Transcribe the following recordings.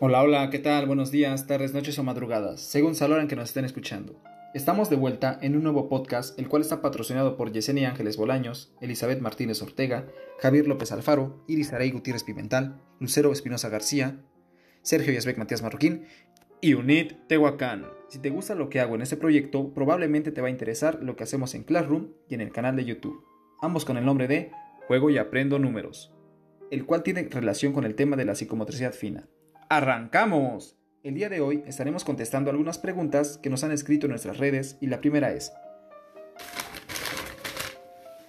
Hola, hola, ¿qué tal? Buenos días, tardes, noches o madrugadas, según la en que nos estén escuchando. Estamos de vuelta en un nuevo podcast, el cual está patrocinado por Yesenia Ángeles Bolaños, Elizabeth Martínez Ortega, Javier López Alfaro, Iris Arey Gutiérrez Pimental, Lucero Espinosa García, Sergio Yasbek Matías Marroquín y UNIT Tehuacán. Si te gusta lo que hago en este proyecto, probablemente te va a interesar lo que hacemos en Classroom y en el canal de YouTube, ambos con el nombre de Juego y Aprendo Números, el cual tiene relación con el tema de la psicomotricidad fina. ¡Arrancamos! El día de hoy estaremos contestando algunas preguntas que nos han escrito en nuestras redes y la primera es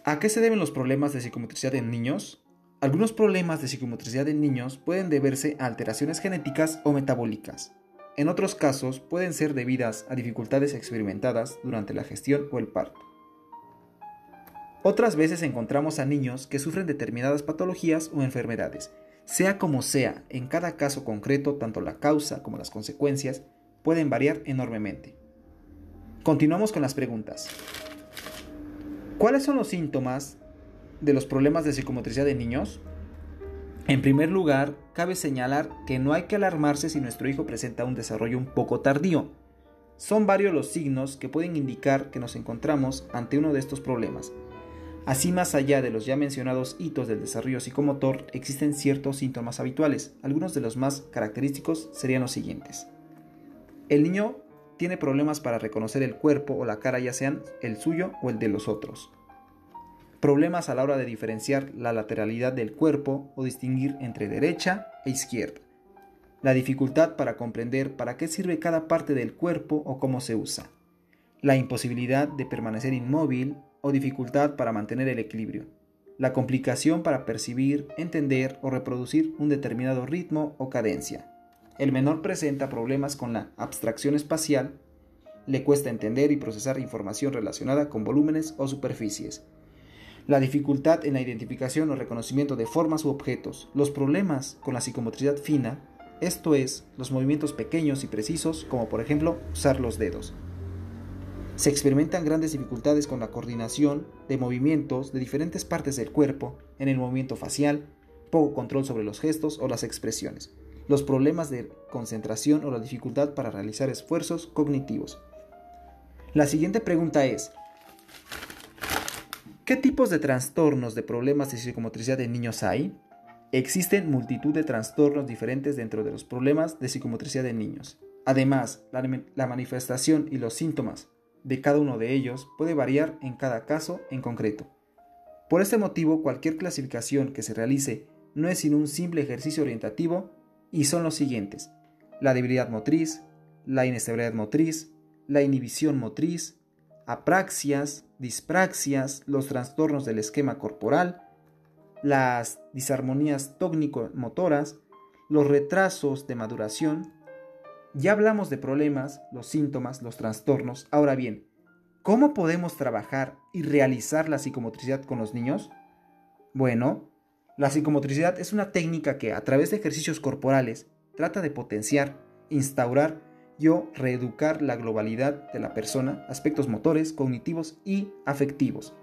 ¿A qué se deben los problemas de psicomotricidad en niños? Algunos problemas de psicomotricidad en niños pueden deberse a alteraciones genéticas o metabólicas. En otros casos pueden ser debidas a dificultades experimentadas durante la gestión o el parto. Otras veces encontramos a niños que sufren determinadas patologías o enfermedades sea como sea, en cada caso concreto, tanto la causa como las consecuencias pueden variar enormemente. Continuamos con las preguntas. ¿Cuáles son los síntomas de los problemas de psicomotricidad de niños? En primer lugar, cabe señalar que no hay que alarmarse si nuestro hijo presenta un desarrollo un poco tardío. Son varios los signos que pueden indicar que nos encontramos ante uno de estos problemas, Así, más allá de los ya mencionados hitos del desarrollo psicomotor, existen ciertos síntomas habituales. Algunos de los más característicos serían los siguientes. El niño tiene problemas para reconocer el cuerpo o la cara, ya sean el suyo o el de los otros. Problemas a la hora de diferenciar la lateralidad del cuerpo o distinguir entre derecha e izquierda. La dificultad para comprender para qué sirve cada parte del cuerpo o cómo se usa. La imposibilidad de permanecer inmóvil o dificultad para mantener el equilibrio, la complicación para percibir, entender o reproducir un determinado ritmo o cadencia. El menor presenta problemas con la abstracción espacial, le cuesta entender y procesar información relacionada con volúmenes o superficies. La dificultad en la identificación o reconocimiento de formas u objetos, los problemas con la psicomotricidad fina, esto es, los movimientos pequeños y precisos, como por ejemplo usar los dedos. Se experimentan grandes dificultades con la coordinación de movimientos de diferentes partes del cuerpo, en el movimiento facial, poco control sobre los gestos o las expresiones, los problemas de concentración o la dificultad para realizar esfuerzos cognitivos. La siguiente pregunta es, ¿qué tipos de trastornos de problemas de psicomotricidad en niños hay? Existen multitud de trastornos diferentes dentro de los problemas de psicomotricidad en niños. Además, la, la manifestación y los síntomas de cada uno de ellos puede variar en cada caso en concreto. Por este motivo, cualquier clasificación que se realice no es sino un simple ejercicio orientativo y son los siguientes. La debilidad motriz, la inestabilidad motriz, la inhibición motriz, apraxias, dispraxias, los trastornos del esquema corporal, las disarmonías tónico-motoras, los retrasos de maduración, ya hablamos de problemas, los síntomas, los trastornos. Ahora bien, ¿cómo podemos trabajar y realizar la psicomotricidad con los niños? Bueno, la psicomotricidad es una técnica que a través de ejercicios corporales trata de potenciar, instaurar y o reeducar la globalidad de la persona, aspectos motores, cognitivos y afectivos.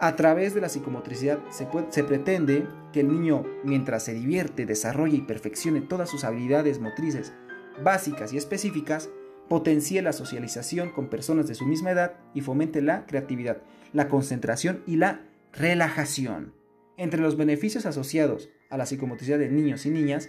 A través de la psicomotricidad se, se, pretende que el niño, mientras se divierte, desarrolle y perfeccione todas sus habilidades motrices básicas y específicas, potencie la socialización con personas de su misma edad y fomente la creatividad, la concentración y la relajación. Entre los beneficios asociados a la psicomotricidad de niños y niñas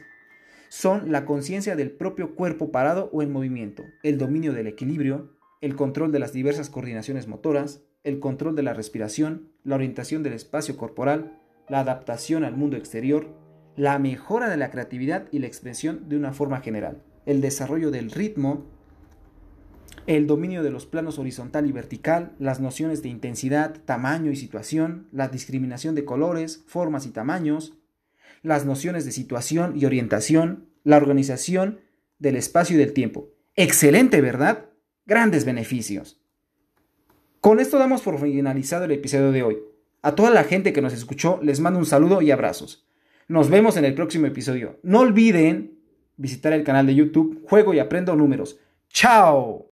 son la conciencia del propio cuerpo parado o en movimiento, el dominio del equilibrio, el control de las diversas coordinaciones motoras, el control de la respiración, la orientación del espacio corporal, la adaptación al mundo exterior, la mejora de la creatividad y la expresión de una forma general el desarrollo del ritmo, el dominio de los planos horizontal y vertical, las nociones de intensidad, tamaño y situación, la discriminación de colores, formas y tamaños, las nociones de situación y orientación, la organización del espacio y del tiempo. Excelente, ¿verdad? Grandes beneficios. Con esto damos por finalizado el episodio de hoy. A toda la gente que nos escuchó les mando un saludo y abrazos. Nos vemos en el próximo episodio. No olviden visitar el canal de YouTube Juego y Aprendo Números. ¡Chao!